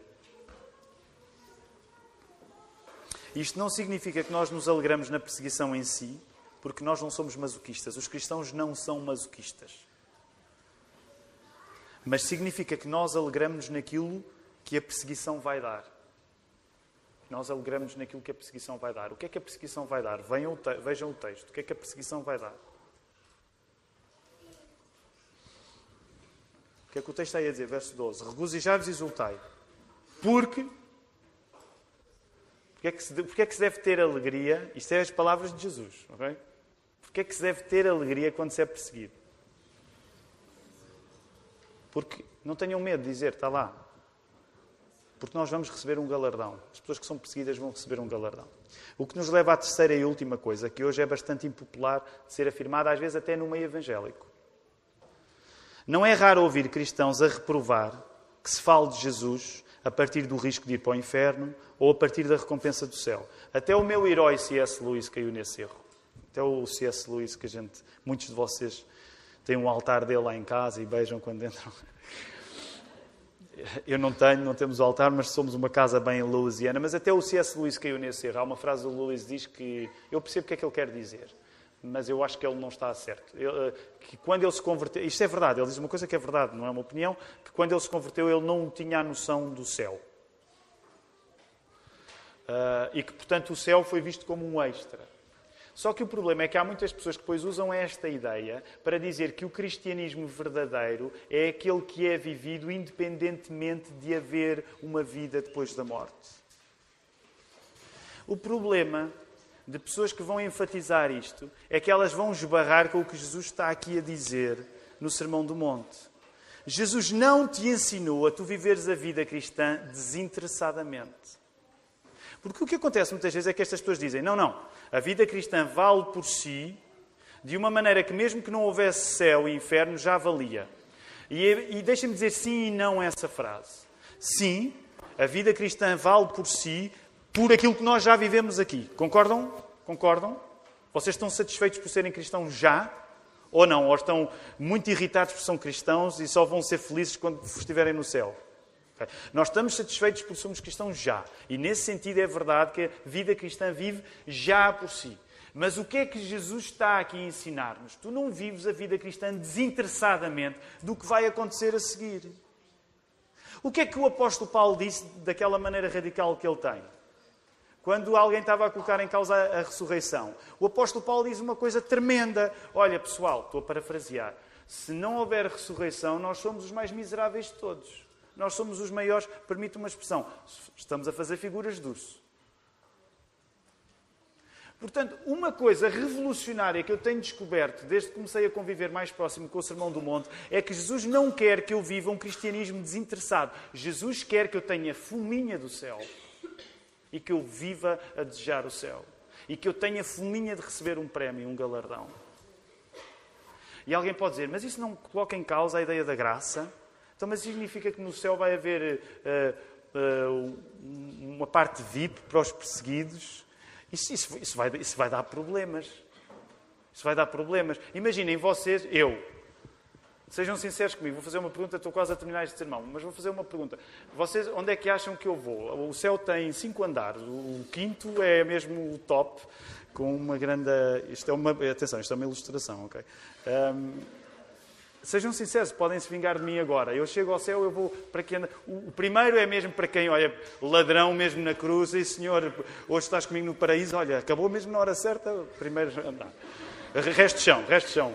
Isto não significa que nós nos alegramos na perseguição em si, porque nós não somos masoquistas. Os cristãos não são masoquistas. Mas significa que nós alegramos naquilo que a perseguição vai dar. Nós alegramos naquilo que a perseguição vai dar. O que é que a perseguição vai dar? Vejam o texto. O que é que a perseguição vai dar? Que é que o texto está aí a dizer? Verso 12. Regozijai-vos e exultai. Porque. Porque é, que se, porque é que se deve ter alegria? Isto é as palavras de Jesus, ok? Porque é que se deve ter alegria quando se é perseguido? Porque não tenham medo de dizer, está lá. Porque nós vamos receber um galardão. As pessoas que são perseguidas vão receber um galardão. O que nos leva à terceira e última coisa, que hoje é bastante impopular de ser afirmada, às vezes até no meio evangélico. Não é raro ouvir cristãos a reprovar que se fale de Jesus a partir do risco de ir para o inferno ou a partir da recompensa do céu. Até o meu herói C.S. Lewis caiu nesse erro. Até o C.S. Lewis, que a gente, muitos de vocês têm um altar dele lá em casa e beijam quando entram. Eu não tenho, não temos o altar, mas somos uma casa bem louisiana. Mas até o C.S. Lewis caiu nesse erro. Há uma frase do Lewis que diz que eu percebo o que é que ele quer dizer mas eu acho que ele não está certo. Eh, que quando ele se converteu, isto é verdade, ele diz uma coisa que é verdade, não é uma opinião, que quando ele se converteu ele não tinha a noção do céu. Uh, e que, portanto, o céu foi visto como um extra. Só que o problema é que há muitas pessoas que depois usam esta ideia para dizer que o cristianismo verdadeiro é aquele que é vivido independentemente de haver uma vida depois da morte. O problema de pessoas que vão enfatizar isto é que elas vão esbarrar com o que Jesus está aqui a dizer no Sermão do Monte. Jesus não te ensinou a tu viveres a vida cristã desinteressadamente. Porque o que acontece muitas vezes é que estas pessoas dizem: não, não, a vida cristã vale por si, de uma maneira que, mesmo que não houvesse céu e inferno, já valia. E, e deixem-me dizer sim e não essa frase. Sim, a vida cristã vale por si, por aquilo que nós já vivemos aqui. Concordam? Concordam? Vocês estão satisfeitos por serem cristãos já? Ou não? Ou estão muito irritados por serem cristãos e só vão ser felizes quando estiverem no céu? Nós estamos satisfeitos por sermos cristãos já. E nesse sentido é verdade que a vida cristã vive já por si. Mas o que é que Jesus está aqui a ensinar-nos? Tu não vives a vida cristã desinteressadamente do que vai acontecer a seguir. O que é que o apóstolo Paulo disse daquela maneira radical que ele tem? Quando alguém estava a colocar em causa a, ressurreição. O apóstolo Paulo diz uma coisa tremenda. Olha, pessoal, estou a parafrasear. Se não houver ressurreição, nós somos os mais miseráveis de todos. Nós somos os maiores, permite uma expressão, estamos a fazer figuras de urso. Portanto, uma coisa revolucionária que eu tenho descoberto desde que comecei a conviver mais próximo com o Sermão do Monte é que Jesus não quer que eu viva um cristianismo desinteressado. Jesus quer que eu tenha fuminha do céu e que eu viva a desejar o céu e que eu tenha fominha de receber um prémio, um galardão. E alguém pode dizer, mas isso não coloca em causa a ideia da graça? Então, mas significa que no céu vai haver uh, uh, uma parte VIP para os perseguidos. Isso, isso, isso, vai, isso vai dar problemas. Isso vai dar problemas. Imaginem vocês, eu, Sejam sinceros comigo, vou fazer uma pergunta, estou quase a terminar este sermão, mas vou fazer uma pergunta. Vocês, onde é que acham que eu vou? O céu tem cinco andares, o quinto é mesmo o top, com uma grande. Isto é uma. Atenção, isto é uma ilustração, ok? Um, sejam sinceros, podem se vingar de mim agora. Eu chego ao céu, eu vou para quem. O, primeiro é mesmo para quem, olha, ladrão mesmo na cruz, e Senhor, hoje estás comigo no paraíso, olha, acabou mesmo na hora certa, primeiro andar. Resto chão, resto chão.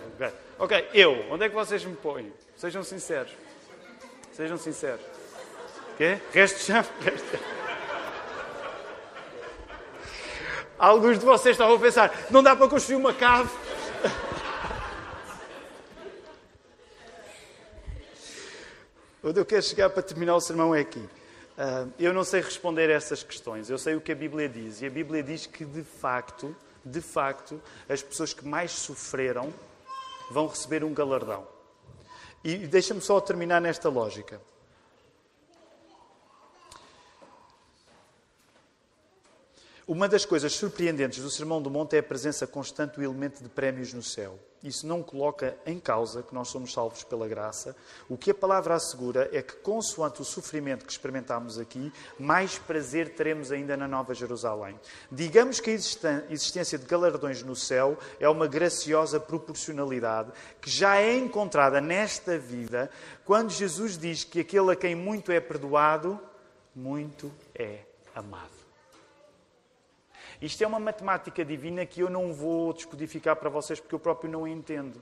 Ok, eu, onde é que vocês me põem? Sejam sinceros. Sejam sinceros. Quê? Resto de. Alguns de vocês estavam a pensar, não dá para construir uma cave. [LAUGHS] Onde eu quero chegar para terminar o sermão é aqui. Uh, eu não sei responder a essas questões. Eu sei o que a Bíblia diz. E a Bíblia diz que, de facto, de facto, as pessoas que mais sofreram vão receber um galardão. E deixa-me só terminar nesta lógica. Uma das coisas surpreendentes do Sermão do Monte é a presença constante do elemento de prémios no céu. Isso não coloca em causa que nós somos salvos pela graça. O que a palavra assegura é que, consoante o sofrimento que experimentámos aqui, mais prazer teremos ainda na Nova Jerusalém. Digamos que a existência de galardões no céu é uma graciosa proporcionalidade que já é encontrada nesta vida, quando Jesus diz que aquele a quem muito é perdoado, muito é amado. Isto é uma matemática divina que eu não vou descodificar para vocês porque eu próprio não entendo.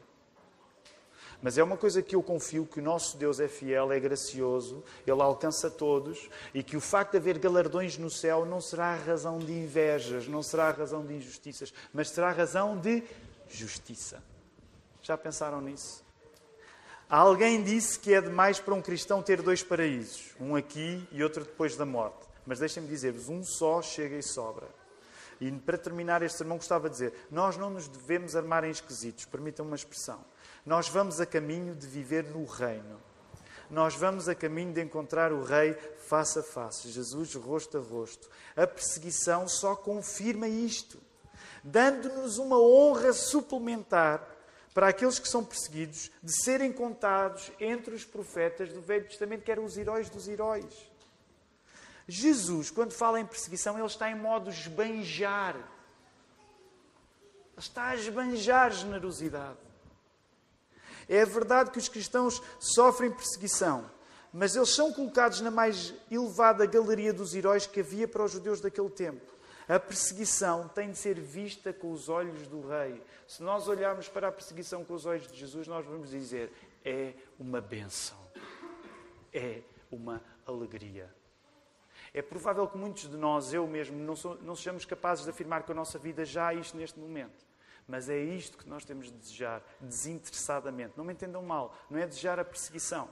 Mas é uma coisa que eu confio que o nosso Deus é fiel, é gracioso, Ele alcança todos e que o facto de haver galardões no céu não será a razão de invejas, não será a razão de injustiças, mas será a razão de justiça. Já pensaram nisso? Alguém disse que é demais para um cristão ter dois paraísos, um aqui e outro depois da morte. Mas deixem-me dizer-vos, um só chega e sobra. E para terminar este sermão, gostava de dizer: nós não nos devemos armar em esquisitos, permitam uma expressão. Nós vamos a caminho de viver no reino. Nós vamos a caminho de encontrar o Rei face a face, Jesus rosto a rosto. A perseguição só confirma isto, dando-nos uma honra suplementar para aqueles que são perseguidos de serem contados entre os profetas do Velho Testamento, que eram os heróis dos heróis. Jesus, quando fala em perseguição, ele está em modo esbanjar. Ele está a esbanjar generosidade. É verdade que os cristãos sofrem perseguição, mas eles são colocados na mais elevada galeria dos heróis que havia para os judeus daquele tempo. A perseguição tem de ser vista com os olhos do rei. Se nós olharmos para a perseguição com os olhos de Jesus, nós vamos dizer: é uma benção, é uma alegria. É provável que muitos de nós, eu mesmo, não, sou, não sejamos capazes de afirmar com a nossa vida já isto neste momento. Mas é isto que nós temos de desejar, desinteressadamente. Não me entendam mal, não é desejar a perseguição,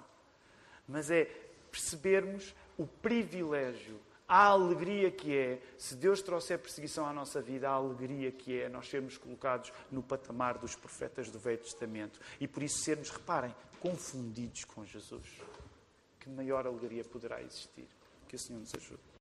mas é percebermos o privilégio, a alegria que é, se Deus trouxer perseguição à nossa vida, a alegria que é nós sermos colocados no patamar dos profetas do Velho Testamento e por isso sermos, reparem, confundidos com Jesus. Que maior alegria poderá existir? Que o Senhor nos ajude.